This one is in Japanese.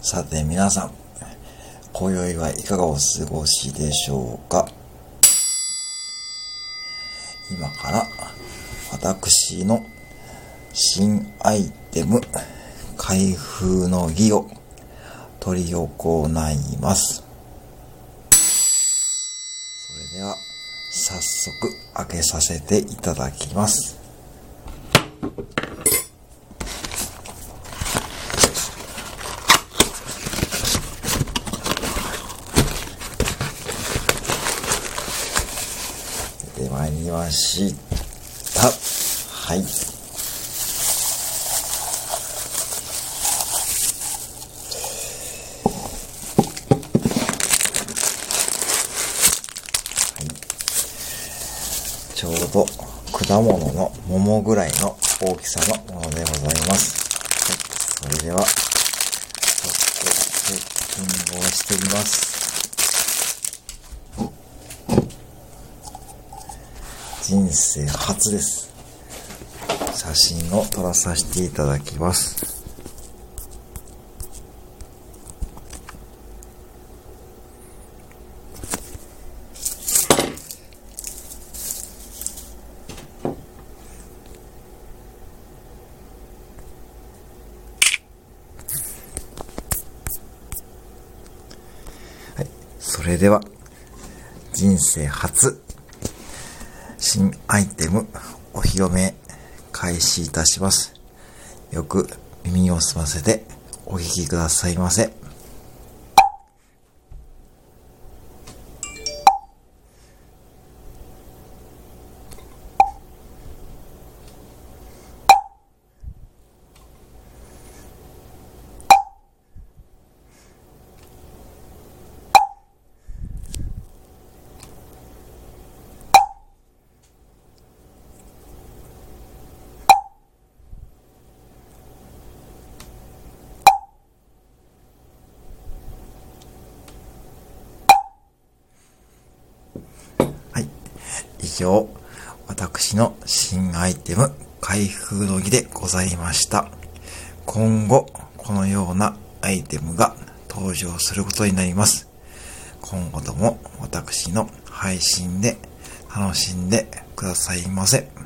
さて皆さん、今宵はいかがお過ごしでしょうか？今から私の新アイテム開封の儀を取り行います。それでは早速開けさせていただきます。出てまりました。はい。ちょうど果物の桃ぐらいの大きさのものでございます。はい、それでは、ちょっとセッティングをしてみます。人生初です。写真を撮らさせていただきます。はい。それでは、人生初、新アイテム、お披露目、開始いたします。よく耳を澄ませてお聞きくださいませ。はい。以上、私の新アイテム、開封の儀でございました。今後、このようなアイテムが登場することになります。今後とも私の配信で楽しんでくださいませ。